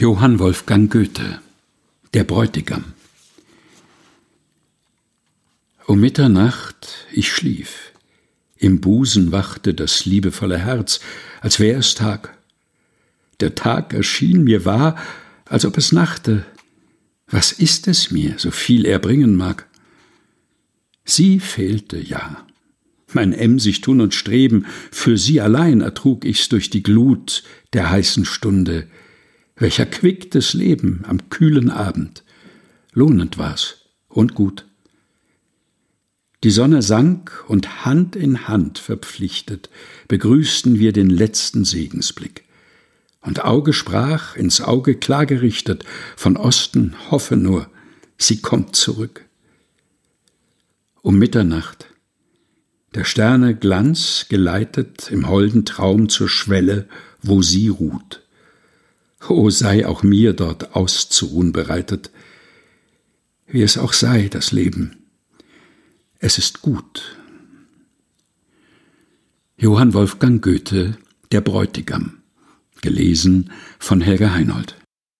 Johann Wolfgang Goethe Der Bräutigam Um Mitternacht ich schlief, im Busen wachte das liebevolle Herz, als wär es Tag. Der Tag erschien mir wahr, als ob es nachte. Was ist es mir, so viel er bringen mag? Sie fehlte ja. Mein emsig Tun und Streben, für sie allein ertrug ich's durch die Glut der heißen Stunde, welcher quicktes Leben am kühlen Abend. Lohnend war's und gut. Die Sonne sank und Hand in Hand verpflichtet begrüßten wir den letzten Segensblick. Und Auge sprach, ins Auge klar gerichtet, von Osten hoffe nur, sie kommt zurück. Um Mitternacht, der Sterne Glanz geleitet im holden Traum zur Schwelle, wo sie ruht. O sei auch mir dort auszuruhen bereitet, wie es auch sei, das Leben. Es ist gut. Johann Wolfgang Goethe Der Bräutigam gelesen von Helga Heinold